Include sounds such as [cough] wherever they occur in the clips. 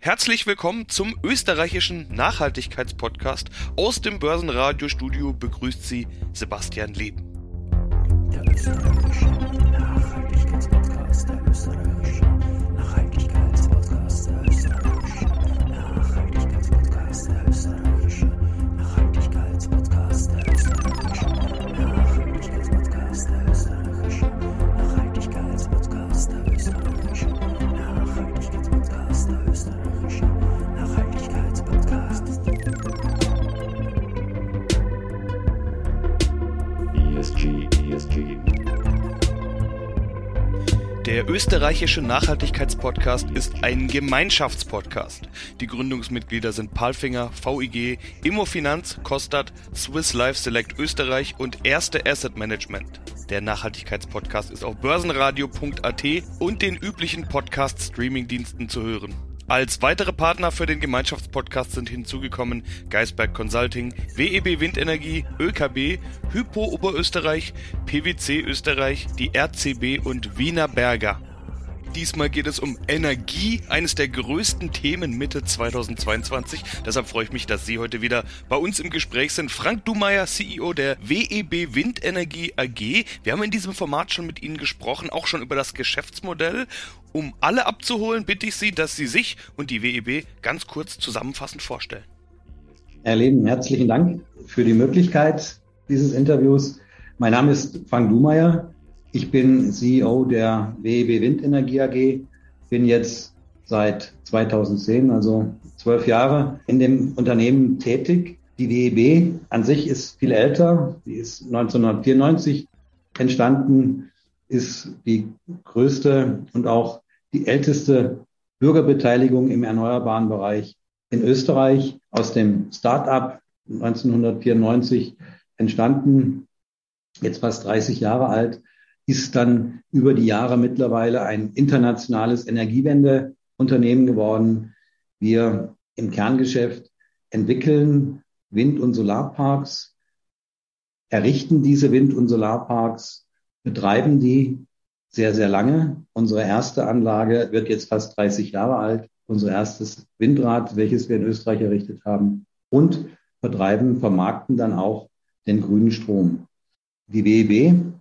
Herzlich willkommen zum österreichischen Nachhaltigkeitspodcast. Aus dem Börsenradiostudio begrüßt Sie Sebastian Leben. Österreichische Nachhaltigkeitspodcast ist ein Gemeinschaftspodcast. Die Gründungsmitglieder sind Palfinger, VIG, Immofinanz, Kostat, Swiss Life Select Österreich und Erste Asset Management. Der Nachhaltigkeitspodcast ist auf börsenradio.at und den üblichen Podcast-Streaming-Diensten zu hören. Als weitere Partner für den Gemeinschaftspodcast sind hinzugekommen Geisberg Consulting, WEB Windenergie, ÖKB, Hypo Oberösterreich, PwC Österreich, die RCB und Wiener Berger. Diesmal geht es um Energie, eines der größten Themen Mitte 2022. Deshalb freue ich mich, dass Sie heute wieder bei uns im Gespräch sind. Frank Dumeier, CEO der WEB Windenergie AG. Wir haben in diesem Format schon mit Ihnen gesprochen, auch schon über das Geschäftsmodell. Um alle abzuholen, bitte ich Sie, dass Sie sich und die WEB ganz kurz zusammenfassend vorstellen. Herr Leben, herzlichen Dank für die Möglichkeit dieses Interviews. Mein Name ist Frank Dumeier. Ich bin CEO der WEB Windenergie AG, bin jetzt seit 2010, also zwölf Jahre, in dem Unternehmen tätig. Die WEB an sich ist viel älter. Die ist 1994 entstanden, ist die größte und auch die älteste Bürgerbeteiligung im erneuerbaren Bereich in Österreich aus dem Start-up 1994 entstanden, jetzt fast 30 Jahre alt, ist dann über die Jahre mittlerweile ein internationales Energiewendeunternehmen geworden. Wir im Kerngeschäft entwickeln Wind- und Solarparks, errichten diese Wind- und Solarparks, betreiben die sehr, sehr lange. Unsere erste Anlage wird jetzt fast 30 Jahre alt. Unser erstes Windrad, welches wir in Österreich errichtet haben und vertreiben, vermarkten dann auch den grünen Strom. Die WEB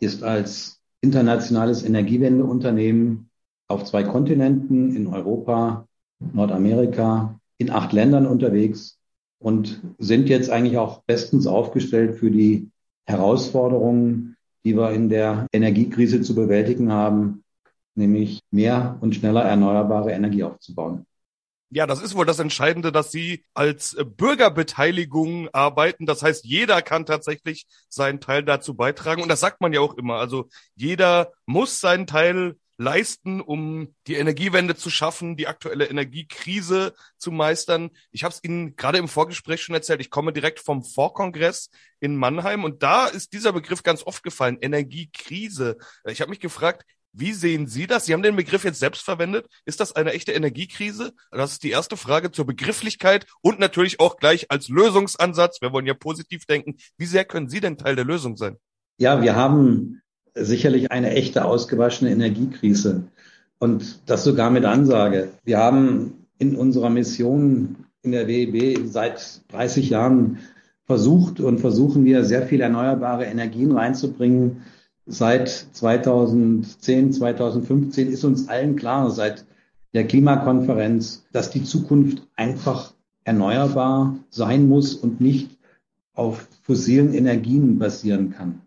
ist als internationales Energiewendeunternehmen auf zwei Kontinenten in Europa, Nordamerika, in acht Ländern unterwegs und sind jetzt eigentlich auch bestens aufgestellt für die Herausforderungen, die wir in der Energiekrise zu bewältigen haben, nämlich mehr und schneller erneuerbare Energie aufzubauen. Ja, das ist wohl das Entscheidende, dass Sie als Bürgerbeteiligung arbeiten. Das heißt, jeder kann tatsächlich seinen Teil dazu beitragen. Und das sagt man ja auch immer. Also jeder muss seinen Teil leisten, um die Energiewende zu schaffen, die aktuelle Energiekrise zu meistern. Ich habe es Ihnen gerade im Vorgespräch schon erzählt. Ich komme direkt vom Vorkongress in Mannheim und da ist dieser Begriff ganz oft gefallen, Energiekrise. Ich habe mich gefragt, wie sehen Sie das? Sie haben den Begriff jetzt selbst verwendet. Ist das eine echte Energiekrise? Das ist die erste Frage zur Begrifflichkeit und natürlich auch gleich als Lösungsansatz. Wir wollen ja positiv denken. Wie sehr können Sie denn Teil der Lösung sein? Ja, wir haben sicherlich eine echte ausgewaschene Energiekrise und das sogar mit Ansage. Wir haben in unserer Mission in der WEB seit 30 Jahren versucht und versuchen wir sehr viel erneuerbare Energien reinzubringen seit 2010, 2015 ist uns allen klar, seit der Klimakonferenz, dass die Zukunft einfach erneuerbar sein muss und nicht auf fossilen Energien basieren kann.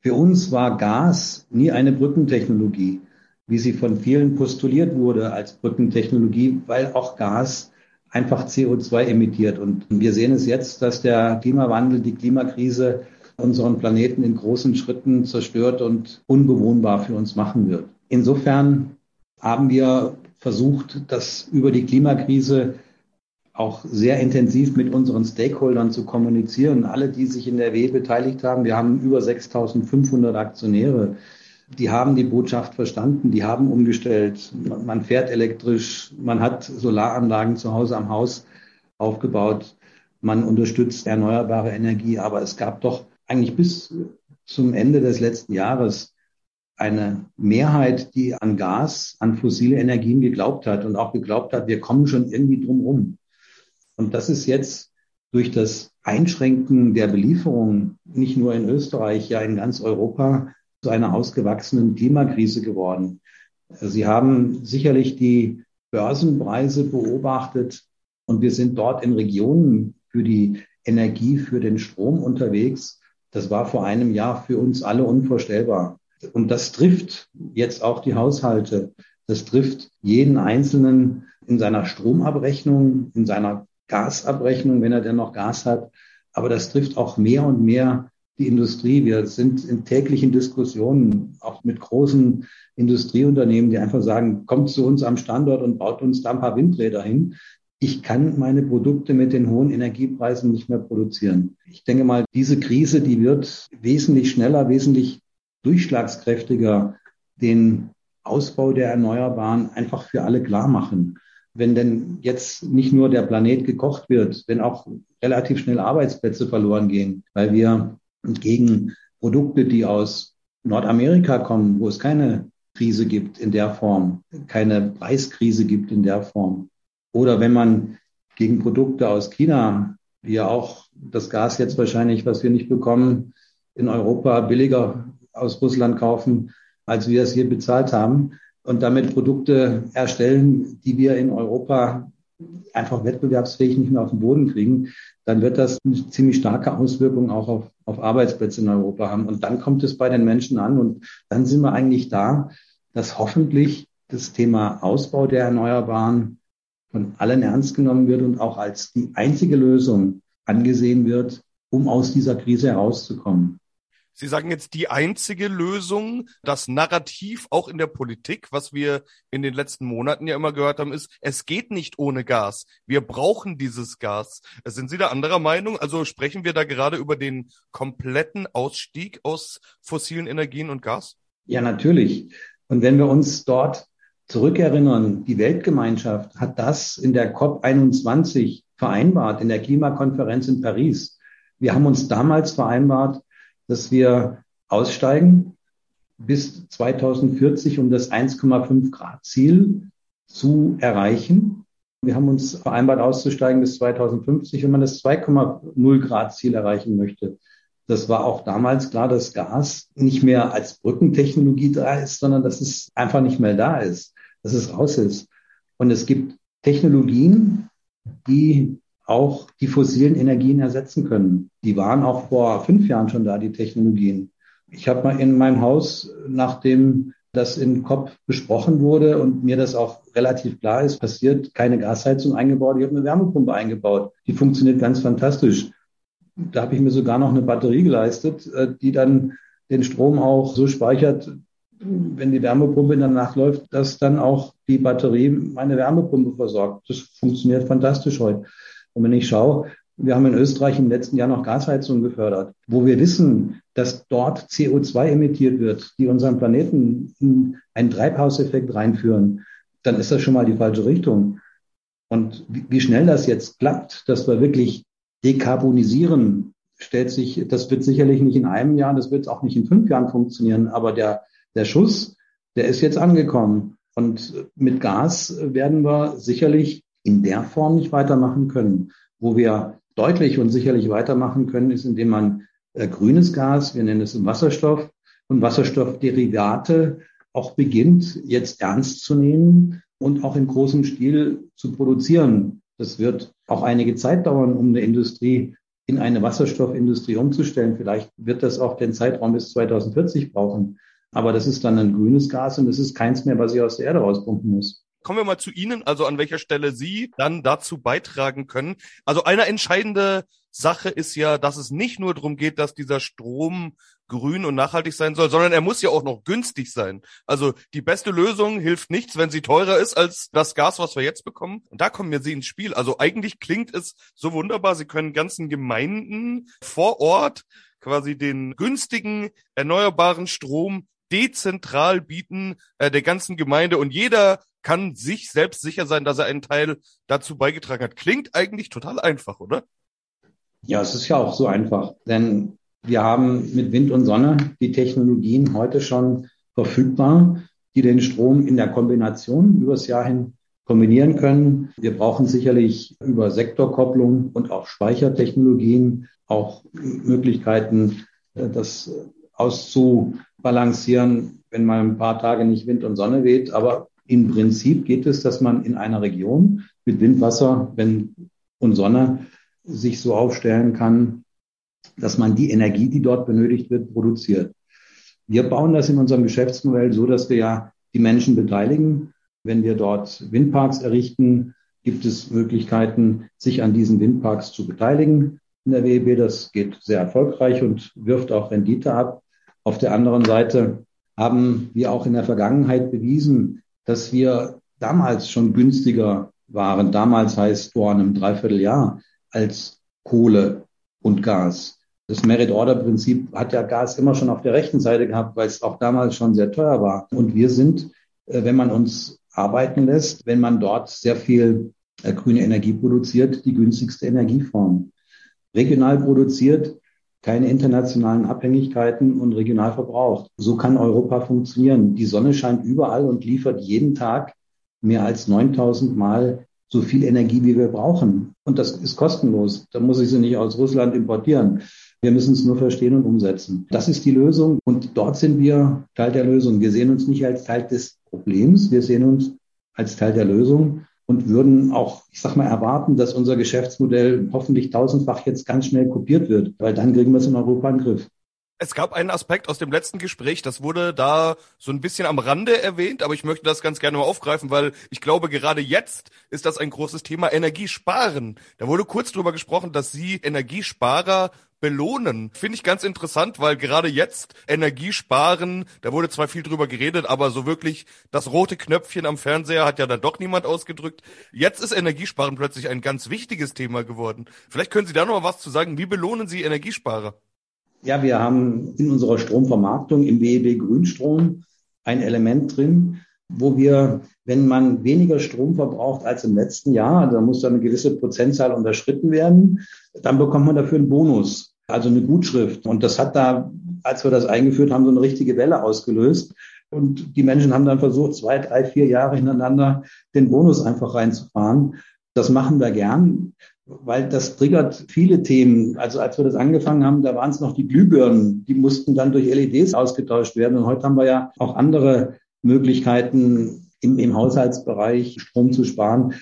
Für uns war Gas nie eine Brückentechnologie, wie sie von vielen postuliert wurde als Brückentechnologie, weil auch Gas einfach CO2 emittiert. Und wir sehen es jetzt, dass der Klimawandel, die Klimakrise unseren Planeten in großen Schritten zerstört und unbewohnbar für uns machen wird. Insofern haben wir versucht, das über die Klimakrise auch sehr intensiv mit unseren Stakeholdern zu kommunizieren. Alle, die sich in der WE beteiligt haben, wir haben über 6.500 Aktionäre, die haben die Botschaft verstanden, die haben umgestellt. Man fährt elektrisch, man hat Solaranlagen zu Hause am Haus aufgebaut, man unterstützt erneuerbare Energie, aber es gab doch eigentlich bis zum Ende des letzten Jahres eine Mehrheit, die an Gas, an fossile Energien geglaubt hat und auch geglaubt hat, wir kommen schon irgendwie drum rum. Und das ist jetzt durch das Einschränken der Belieferung, nicht nur in Österreich, ja in ganz Europa, zu einer ausgewachsenen Klimakrise geworden. Sie haben sicherlich die Börsenpreise beobachtet und wir sind dort in Regionen für die Energie, für den Strom unterwegs. Das war vor einem Jahr für uns alle unvorstellbar. Und das trifft jetzt auch die Haushalte. Das trifft jeden Einzelnen in seiner Stromabrechnung, in seiner Gasabrechnung, wenn er denn noch Gas hat. Aber das trifft auch mehr und mehr die Industrie. Wir sind in täglichen Diskussionen, auch mit großen Industrieunternehmen, die einfach sagen, kommt zu uns am Standort und baut uns da ein paar Windräder hin. Ich kann meine Produkte mit den hohen Energiepreisen nicht mehr produzieren. Ich denke mal, diese Krise, die wird wesentlich schneller, wesentlich durchschlagskräftiger den Ausbau der Erneuerbaren einfach für alle klar machen. Wenn denn jetzt nicht nur der Planet gekocht wird, wenn auch relativ schnell Arbeitsplätze verloren gehen, weil wir gegen Produkte, die aus Nordamerika kommen, wo es keine Krise gibt in der Form, keine Preiskrise gibt in der Form. Oder wenn man gegen Produkte aus China, die ja auch das Gas jetzt wahrscheinlich, was wir nicht bekommen, in Europa billiger aus Russland kaufen, als wir es hier bezahlt haben und damit Produkte erstellen, die wir in Europa einfach wettbewerbsfähig nicht mehr auf den Boden kriegen, dann wird das eine ziemlich starke Auswirkung auch auf, auf Arbeitsplätze in Europa haben. Und dann kommt es bei den Menschen an und dann sind wir eigentlich da, dass hoffentlich das Thema Ausbau der Erneuerbaren von allen ernst genommen wird und auch als die einzige Lösung angesehen wird, um aus dieser Krise herauszukommen. Sie sagen jetzt die einzige Lösung, das Narrativ auch in der Politik, was wir in den letzten Monaten ja immer gehört haben, ist, es geht nicht ohne Gas. Wir brauchen dieses Gas. Sind Sie da anderer Meinung? Also sprechen wir da gerade über den kompletten Ausstieg aus fossilen Energien und Gas? Ja, natürlich. Und wenn wir uns dort zurückerinnern, die Weltgemeinschaft hat das in der COP21 vereinbart, in der Klimakonferenz in Paris. Wir haben uns damals vereinbart, dass wir aussteigen bis 2040, um das 1,5 Grad Ziel zu erreichen. Wir haben uns vereinbart, auszusteigen bis 2050, wenn man das 2,0 Grad Ziel erreichen möchte. Das war auch damals klar, dass Gas nicht mehr als Brückentechnologie da ist, sondern dass es einfach nicht mehr da ist, dass es raus ist. Und es gibt Technologien, die auch die fossilen Energien ersetzen können. Die waren auch vor fünf Jahren schon da, die Technologien. Ich habe mal in meinem Haus, nachdem das in COP besprochen wurde und mir das auch relativ klar ist, passiert keine Gasheizung eingebaut. Ich habe eine Wärmepumpe eingebaut. Die funktioniert ganz fantastisch. Da habe ich mir sogar noch eine Batterie geleistet, äh, die dann den Strom auch so speichert, wenn die Wärmepumpe danach läuft, dass dann auch die Batterie meine Wärmepumpe versorgt. Das funktioniert fantastisch heute. Und wenn ich schaue, wir haben in Österreich im letzten Jahr noch Gasheizungen gefördert, wo wir wissen, dass dort CO2 emittiert wird, die unseren Planeten in einen Treibhauseffekt reinführen, dann ist das schon mal die falsche Richtung. Und wie schnell das jetzt klappt, dass wir wirklich dekarbonisieren, stellt sich, das wird sicherlich nicht in einem Jahr, das wird auch nicht in fünf Jahren funktionieren, aber der, der Schuss, der ist jetzt angekommen. Und mit Gas werden wir sicherlich in der Form nicht weitermachen können. Wo wir deutlich und sicherlich weitermachen können, ist, indem man äh, grünes Gas, wir nennen es Wasserstoff und Wasserstoffderivate auch beginnt, jetzt ernst zu nehmen und auch in großem Stil zu produzieren. Das wird auch einige Zeit dauern, um eine Industrie in eine Wasserstoffindustrie umzustellen. Vielleicht wird das auch den Zeitraum bis 2040 brauchen. Aber das ist dann ein grünes Gas und es ist keins mehr, was ich aus der Erde rauspumpen muss. Kommen wir mal zu Ihnen, also an welcher Stelle Sie dann dazu beitragen können. Also eine entscheidende Sache ist ja, dass es nicht nur darum geht, dass dieser Strom grün und nachhaltig sein soll, sondern er muss ja auch noch günstig sein. Also die beste Lösung hilft nichts, wenn sie teurer ist als das Gas, was wir jetzt bekommen. Und da kommen wir Sie ins Spiel. Also eigentlich klingt es so wunderbar. Sie können ganzen Gemeinden vor Ort quasi den günstigen erneuerbaren Strom dezentral bieten äh, der ganzen Gemeinde und jeder kann sich selbst sicher sein, dass er einen Teil dazu beigetragen hat. Klingt eigentlich total einfach, oder? Ja, es ist ja auch so einfach, denn wir haben mit Wind und Sonne die Technologien heute schon verfügbar, die den Strom in der Kombination übers Jahr hin kombinieren können. Wir brauchen sicherlich über Sektorkopplung und auch Speichertechnologien auch Möglichkeiten, äh, das auszubalancieren, wenn mal ein paar Tage nicht Wind und Sonne weht. Aber im Prinzip geht es, dass man in einer Region mit Windwasser, wenn und Sonne sich so aufstellen kann, dass man die Energie, die dort benötigt wird, produziert. Wir bauen das in unserem Geschäftsmodell so, dass wir ja die Menschen beteiligen. Wenn wir dort Windparks errichten, gibt es Möglichkeiten, sich an diesen Windparks zu beteiligen in der WEB. Das geht sehr erfolgreich und wirft auch Rendite ab. Auf der anderen Seite haben wir auch in der Vergangenheit bewiesen, dass wir damals schon günstiger waren. Damals heißt vor einem Dreivierteljahr als Kohle und Gas. Das Merit-Order-Prinzip hat ja Gas immer schon auf der rechten Seite gehabt, weil es auch damals schon sehr teuer war. Und wir sind, äh, wenn man uns arbeiten lässt, wenn man dort sehr viel äh, grüne Energie produziert, die günstigste Energieform. Regional produziert, keine internationalen Abhängigkeiten und regional verbraucht. So kann Europa funktionieren. Die Sonne scheint überall und liefert jeden Tag mehr als 9000 Mal so viel Energie, wie wir brauchen. Und das ist kostenlos. Da muss ich sie nicht aus Russland importieren. Wir müssen es nur verstehen und umsetzen. Das ist die Lösung und dort sind wir Teil der Lösung. Wir sehen uns nicht als Teil des Problems, wir sehen uns als Teil der Lösung und würden auch, ich sag mal, erwarten, dass unser Geschäftsmodell hoffentlich tausendfach jetzt ganz schnell kopiert wird, weil dann kriegen wir es in Europa in den Griff. Es gab einen Aspekt aus dem letzten Gespräch, das wurde da so ein bisschen am Rande erwähnt, aber ich möchte das ganz gerne mal aufgreifen, weil ich glaube, gerade jetzt ist das ein großes Thema Energiesparen. Da wurde kurz drüber gesprochen, dass Sie Energiesparer belohnen. Finde ich ganz interessant, weil gerade jetzt Energiesparen, da wurde zwar viel drüber geredet, aber so wirklich das rote Knöpfchen am Fernseher hat ja dann doch niemand ausgedrückt. Jetzt ist Energiesparen plötzlich ein ganz wichtiges Thema geworden. Vielleicht können Sie da noch mal was zu sagen. Wie belohnen Sie Energiesparer? Ja, wir haben in unserer Stromvermarktung im WEB Grünstrom ein Element drin, wo wir, wenn man weniger Strom verbraucht als im letzten Jahr, da muss dann eine gewisse Prozentzahl unterschritten werden, dann bekommt man dafür einen Bonus, also eine Gutschrift. Und das hat da, als wir das eingeführt haben, so eine richtige Welle ausgelöst. Und die Menschen haben dann versucht, zwei, drei, vier Jahre hintereinander den Bonus einfach reinzufahren. Das machen wir gern weil das triggert viele Themen. Also als wir das angefangen haben, da waren es noch die Glühbirnen, die mussten dann durch LEDs ausgetauscht werden. Und heute haben wir ja auch andere Möglichkeiten im, im Haushaltsbereich Strom zu sparen.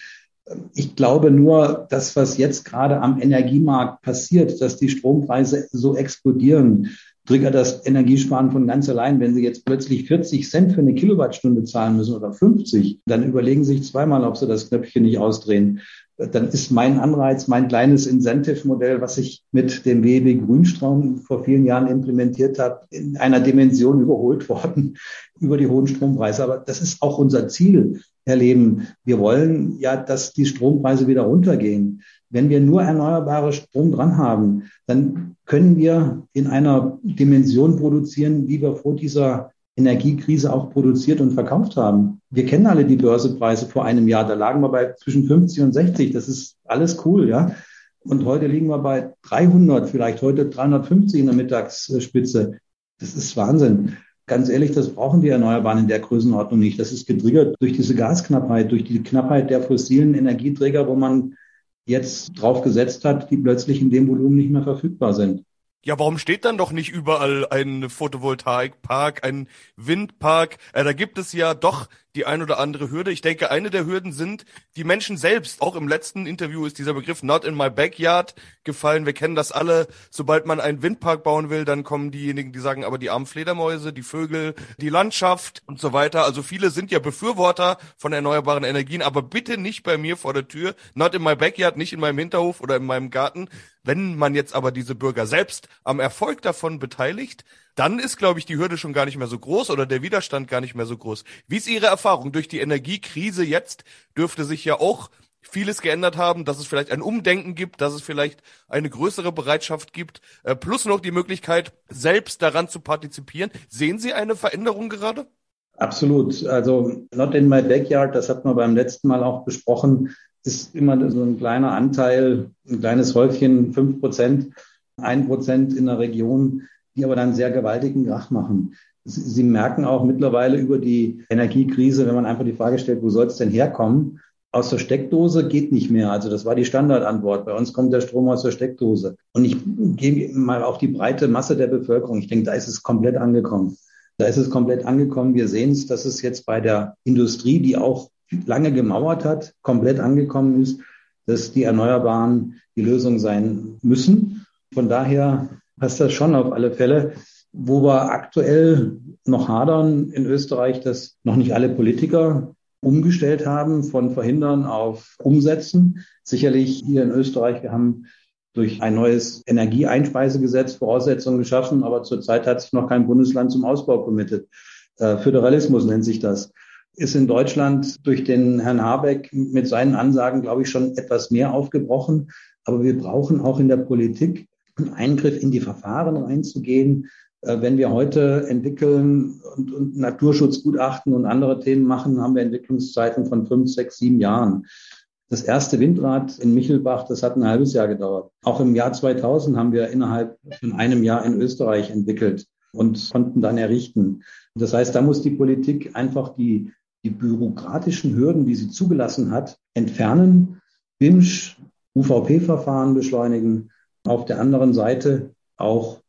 Ich glaube nur, das, was jetzt gerade am Energiemarkt passiert, dass die Strompreise so explodieren, triggert das Energiesparen von ganz allein. Wenn Sie jetzt plötzlich 40 Cent für eine Kilowattstunde zahlen müssen oder 50, dann überlegen Sie sich zweimal, ob Sie das Knöpfchen nicht ausdrehen dann ist mein Anreiz, mein kleines Incentive-Modell, was ich mit dem WEB Grünstrom vor vielen Jahren implementiert habe, in einer Dimension überholt worden [laughs] über die hohen Strompreise. Aber das ist auch unser Ziel, Herr Leben. Wir wollen ja, dass die Strompreise wieder runtergehen. Wenn wir nur erneuerbare Strom dran haben, dann können wir in einer Dimension produzieren, wie wir vor dieser Energiekrise auch produziert und verkauft haben. Wir kennen alle die Börsepreise vor einem Jahr. Da lagen wir bei zwischen 50 und 60. Das ist alles cool, ja. Und heute liegen wir bei 300, vielleicht heute 350 in der Mittagsspitze. Das ist Wahnsinn. Ganz ehrlich, das brauchen die Erneuerbaren in der Größenordnung nicht. Das ist getriggert durch diese Gasknappheit, durch die Knappheit der fossilen Energieträger, wo man jetzt drauf gesetzt hat, die plötzlich in dem Volumen nicht mehr verfügbar sind. Ja, warum steht dann doch nicht überall ein Photovoltaikpark, ein Windpark? Äh, da gibt es ja doch die ein oder andere Hürde. Ich denke, eine der Hürden sind die Menschen selbst. Auch im letzten Interview ist dieser Begriff not in my backyard gefallen. Wir kennen das alle. Sobald man einen Windpark bauen will, dann kommen diejenigen, die sagen, aber die armen Fledermäuse, die Vögel, die Landschaft und so weiter. Also viele sind ja Befürworter von erneuerbaren Energien, aber bitte nicht bei mir vor der Tür. Not in my backyard, nicht in meinem Hinterhof oder in meinem Garten. Wenn man jetzt aber diese Bürger selbst am Erfolg davon beteiligt, dann ist, glaube ich, die Hürde schon gar nicht mehr so groß oder der Widerstand gar nicht mehr so groß. Wie ist Ihre Erfahrung? Durch die Energiekrise jetzt dürfte sich ja auch vieles geändert haben, dass es vielleicht ein Umdenken gibt, dass es vielleicht eine größere Bereitschaft gibt, äh, plus noch die Möglichkeit, selbst daran zu partizipieren. Sehen Sie eine Veränderung gerade? Absolut. Also Not in my backyard, das hat man beim letzten Mal auch besprochen, ist immer so ein kleiner Anteil, ein kleines Häufchen, fünf Prozent, ein Prozent in der Region, die aber dann sehr gewaltigen Krach machen. Sie, Sie merken auch mittlerweile über die Energiekrise, wenn man einfach die Frage stellt, wo soll es denn herkommen? Aus der Steckdose geht nicht mehr. Also das war die Standardantwort. Bei uns kommt der Strom aus der Steckdose. Und ich gehe mal auf die breite Masse der Bevölkerung. Ich denke, da ist es komplett angekommen. Da ist es komplett angekommen. Wir sehen es, dass es jetzt bei der Industrie, die auch lange gemauert hat, komplett angekommen ist, dass die Erneuerbaren die Lösung sein müssen. Von daher passt das schon auf alle Fälle. Wo wir aktuell noch hadern in Österreich, dass noch nicht alle Politiker umgestellt haben von Verhindern auf Umsetzen. Sicherlich hier in Österreich, wir haben durch ein neues Energieeinspeisegesetz Voraussetzungen geschaffen, aber zurzeit hat sich noch kein Bundesland zum Ausbau committed. Äh, Föderalismus nennt sich das. Ist in Deutschland durch den Herrn Habeck mit seinen Ansagen, glaube ich, schon etwas mehr aufgebrochen. Aber wir brauchen auch in der Politik Eingriff in die Verfahren reinzugehen, äh, wenn wir heute entwickeln und, und, Naturschutzgutachten und andere Themen machen, haben wir Entwicklungszeiten von fünf, sechs, sieben Jahren. Das erste Windrad in Michelbach, das hat ein halbes Jahr gedauert. Auch im Jahr 2000 haben wir innerhalb von einem Jahr in Österreich entwickelt und konnten dann errichten. Das heißt, da muss die Politik einfach die, die bürokratischen Hürden, die sie zugelassen hat, entfernen, BIMSCH, UVP-Verfahren beschleunigen. Auf der anderen Seite auch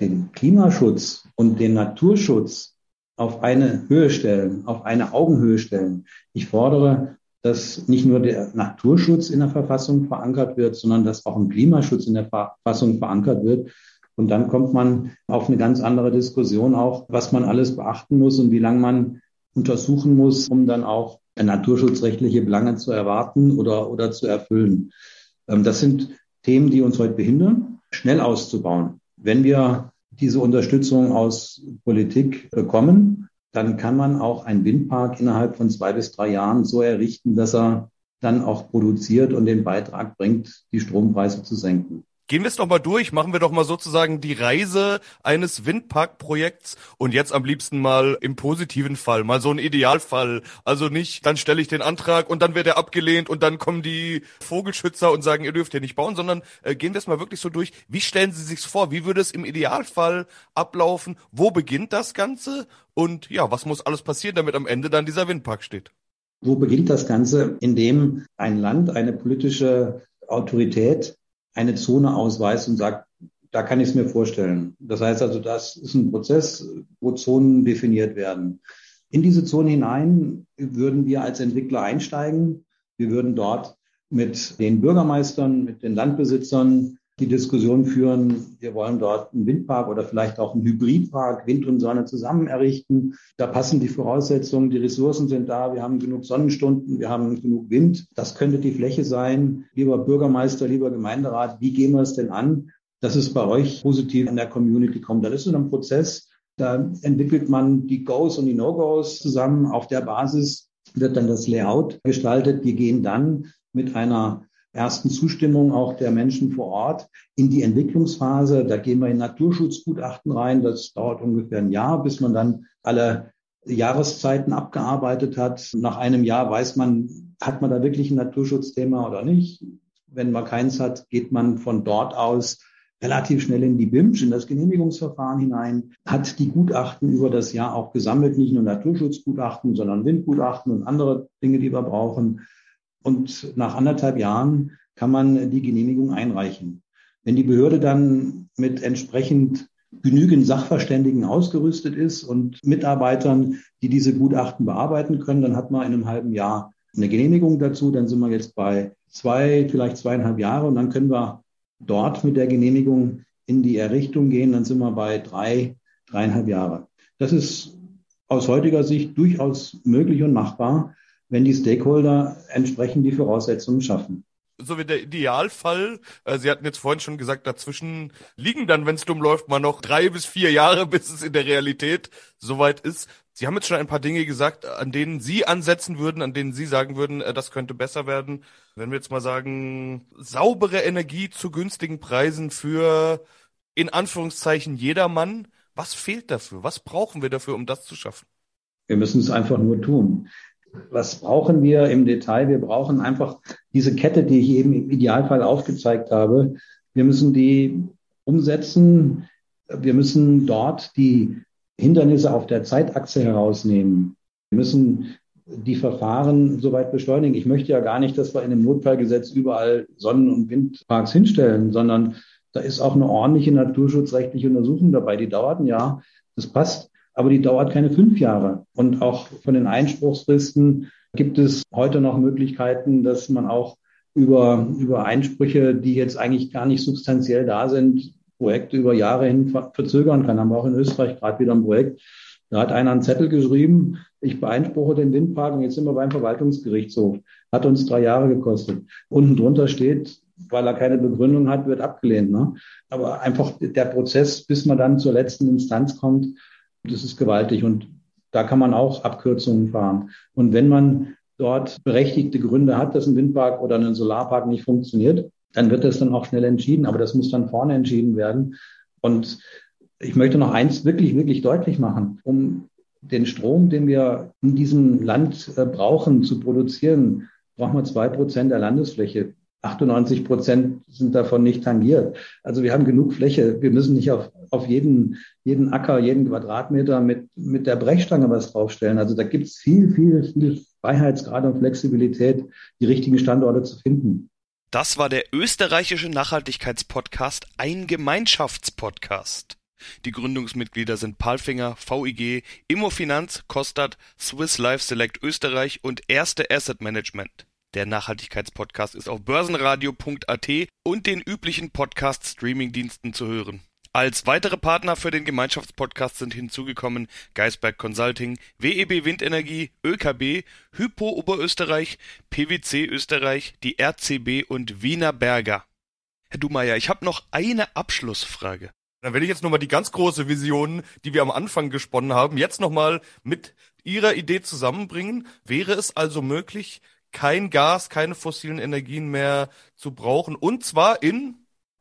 den Klimaschutz und den Naturschutz auf eine Höhe stellen, auf eine Augenhöhe stellen. Ich fordere, dass nicht nur der Naturschutz in der Verfassung verankert wird, sondern dass auch ein Klimaschutz in der Verfassung verankert wird. Und dann kommt man auf eine ganz andere Diskussion auch, was man alles beachten muss und wie lange man untersuchen muss, um dann auch naturschutzrechtliche Belange zu erwarten oder, oder zu erfüllen. Ähm, das sind Themen, die uns heute behindern, schnell auszubauen. Wenn wir diese Unterstützung aus Politik bekommen, dann kann man auch einen Windpark innerhalb von zwei bis drei Jahren so errichten, dass er dann auch produziert und den Beitrag bringt, die Strompreise zu senken. Gehen wir es doch mal durch, machen wir doch mal sozusagen die Reise eines Windparkprojekts und jetzt am liebsten mal im positiven Fall, mal so ein Idealfall. Also nicht, dann stelle ich den Antrag und dann wird er abgelehnt und dann kommen die Vogelschützer und sagen, ihr dürft hier nicht bauen, sondern äh, gehen wir es mal wirklich so durch. Wie stellen Sie sich vor? Wie würde es im Idealfall ablaufen? Wo beginnt das Ganze? Und ja, was muss alles passieren, damit am Ende dann dieser Windpark steht? Wo beginnt das Ganze? Indem ein Land, eine politische Autorität eine Zone ausweist und sagt, da kann ich es mir vorstellen. Das heißt also, das ist ein Prozess, wo Zonen definiert werden. In diese Zone hinein würden wir als Entwickler einsteigen. Wir würden dort mit den Bürgermeistern, mit den Landbesitzern die Diskussion führen, wir wollen dort einen Windpark oder vielleicht auch einen Hybridpark, Wind und Sonne zusammen errichten. Da passen die Voraussetzungen, die Ressourcen sind da, wir haben genug Sonnenstunden, wir haben genug Wind. Das könnte die Fläche sein. Lieber Bürgermeister, lieber Gemeinderat, wie gehen wir es denn an, dass es bei euch positiv in der Community kommt? Das ist so ein Prozess, da entwickelt man die Goes und die No-Goes zusammen. Auf der Basis wird dann das Layout gestaltet. Wir gehen dann mit einer ersten Zustimmung auch der Menschen vor Ort in die Entwicklungsphase. Da gehen wir in Naturschutzgutachten rein. Das dauert ungefähr ein Jahr, bis man dann alle Jahreszeiten abgearbeitet hat. Nach einem Jahr weiß man, hat man da wirklich ein Naturschutzthema oder nicht. Wenn man keins hat, geht man von dort aus relativ schnell in die BIMSCH, in das Genehmigungsverfahren hinein, hat die Gutachten über das Jahr auch gesammelt, nicht nur Naturschutzgutachten, sondern Windgutachten und andere Dinge, die wir brauchen. Und nach anderthalb Jahren kann man die Genehmigung einreichen. Wenn die Behörde dann mit entsprechend genügend Sachverständigen ausgerüstet ist und Mitarbeitern, die diese Gutachten bearbeiten können, dann hat man in einem halben Jahr eine Genehmigung dazu. Dann sind wir jetzt bei zwei, vielleicht zweieinhalb Jahre und dann können wir dort mit der Genehmigung in die Errichtung gehen. Dann sind wir bei drei, dreieinhalb Jahre. Das ist aus heutiger Sicht durchaus möglich und machbar wenn die Stakeholder entsprechend die Voraussetzungen schaffen so wie der Idealfall. Äh, Sie hatten jetzt vorhin schon gesagt, dazwischen liegen dann, wenn es dumm läuft, mal noch drei bis vier Jahre, [laughs] bis es in der Realität soweit ist. Sie haben jetzt schon ein paar Dinge gesagt, an denen Sie ansetzen würden, an denen Sie sagen würden, äh, das könnte besser werden. Wenn wir jetzt mal sagen, saubere Energie zu günstigen Preisen für in Anführungszeichen jedermann. Was fehlt dafür? Was brauchen wir dafür, um das zu schaffen? Wir müssen es einfach nur tun was brauchen wir im Detail? Wir brauchen einfach diese Kette, die ich eben im Idealfall aufgezeigt habe. Wir müssen die umsetzen. Wir müssen dort die Hindernisse auf der Zeitachse herausnehmen. Wir müssen die Verfahren soweit beschleunigen. Ich möchte ja gar nicht, dass wir in dem Notfallgesetz überall Sonnen- und Windparks hinstellen, sondern da ist auch eine ordentliche naturschutzrechtliche Untersuchung dabei. Die dauert ein Jahr, das passt, aber die dauert keine fünf Jahre. Und auch von den Einspruchsfristen gibt es heute noch Möglichkeiten, dass man auch über, über Einsprüche, die jetzt eigentlich gar nicht substanziell da sind, Projekte über Jahre hin verzögern kann. Haben wir auch in Österreich gerade wieder ein Projekt. Da hat einer einen Zettel geschrieben, ich beeinspruche den Windpark und jetzt sind wir beim Verwaltungsgerichtshof. Hat uns drei Jahre gekostet. Unten drunter steht, weil er keine Begründung hat, wird abgelehnt. Ne? Aber einfach der Prozess, bis man dann zur letzten Instanz kommt, das ist gewaltig. Und da kann man auch Abkürzungen fahren. Und wenn man dort berechtigte Gründe hat, dass ein Windpark oder ein Solarpark nicht funktioniert, dann wird das dann auch schnell entschieden. Aber das muss dann vorne entschieden werden. Und ich möchte noch eins wirklich, wirklich deutlich machen. Um den Strom, den wir in diesem Land äh, brauchen, zu produzieren, brauchen wir zwei Prozent der Landesfläche. 98 Prozent sind davon nicht tangiert. Also wir haben genug Fläche. Wir müssen nicht auf, auf jeden, jeden Acker, jeden Quadratmeter mit, mit der Brechstange was draufstellen. Also da gibt es viel, viel, viel Freiheitsgrad und Flexibilität, die richtigen Standorte zu finden. Das war der österreichische Nachhaltigkeitspodcast, ein Gemeinschaftspodcast. Die Gründungsmitglieder sind Palfinger, VIG, Immofinanz, Kostat, Swiss Life Select Österreich und Erste Asset Management. Der Nachhaltigkeitspodcast ist auf börsenradio.at und den üblichen Podcast-Streaming-Diensten zu hören. Als weitere Partner für den Gemeinschaftspodcast sind hinzugekommen Geisberg Consulting, WEB Windenergie, ÖKB, Hypo Oberösterreich, PwC Österreich, die RCB und Wiener Berger. Herr Dumeier, ich habe noch eine Abschlussfrage. Dann werde ich jetzt nochmal die ganz große Vision, die wir am Anfang gesponnen haben, jetzt nochmal mit Ihrer Idee zusammenbringen. Wäre es also möglich, kein Gas, keine fossilen Energien mehr zu brauchen. Und zwar in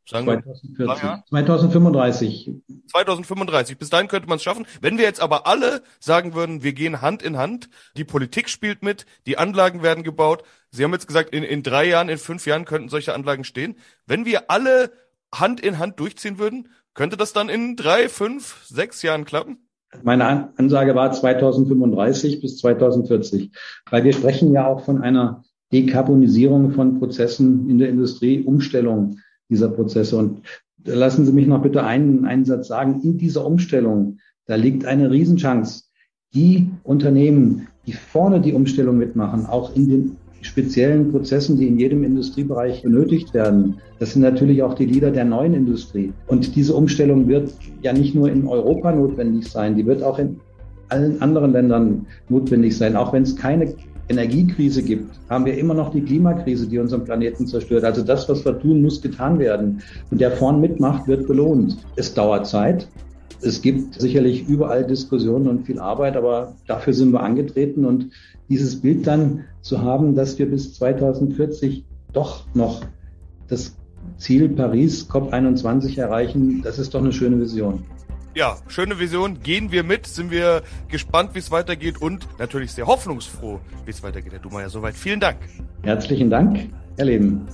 Sagen 2040. 2035. 2035. Bis dahin könnte man es schaffen. Wenn wir jetzt aber alle sagen würden, wir gehen Hand in Hand, die Politik spielt mit, die Anlagen werden gebaut. Sie haben jetzt gesagt, in, in drei Jahren, in fünf Jahren könnten solche Anlagen stehen. Wenn wir alle Hand in Hand durchziehen würden, könnte das dann in drei, fünf, sechs Jahren klappen? Meine Ansage war 2035 bis 2040, weil wir sprechen ja auch von einer Dekarbonisierung von Prozessen in der Industrie, Umstellung dieser Prozesse. Und lassen Sie mich noch bitte einen, einen Satz sagen. In dieser Umstellung, da liegt eine Riesenchance. Die Unternehmen, die vorne die Umstellung mitmachen, auch in den speziellen Prozessen, die in jedem Industriebereich benötigt werden. Das sind natürlich auch die Leader der neuen Industrie. Und diese Umstellung wird ja nicht nur in Europa notwendig sein, die wird auch in allen anderen Ländern notwendig sein, auch wenn es keine Energiekrise gibt, haben wir immer noch die Klimakrise, die unseren Planeten zerstört. Also das, was wir tun, muss getan werden. Und der vorn mitmacht, wird belohnt. Es dauert Zeit. Es gibt sicherlich überall Diskussionen und viel Arbeit, aber dafür sind wir angetreten und dieses Bild dann zu haben, dass wir bis 2040 doch noch das Ziel Paris COP21 erreichen, das ist doch eine schöne Vision. Ja, schöne Vision. Gehen wir mit, sind wir gespannt, wie es weitergeht und natürlich sehr hoffnungsfroh, wie es weitergeht. Herr Dummer, ja soweit. Vielen Dank. Herzlichen Dank, Herr Leben.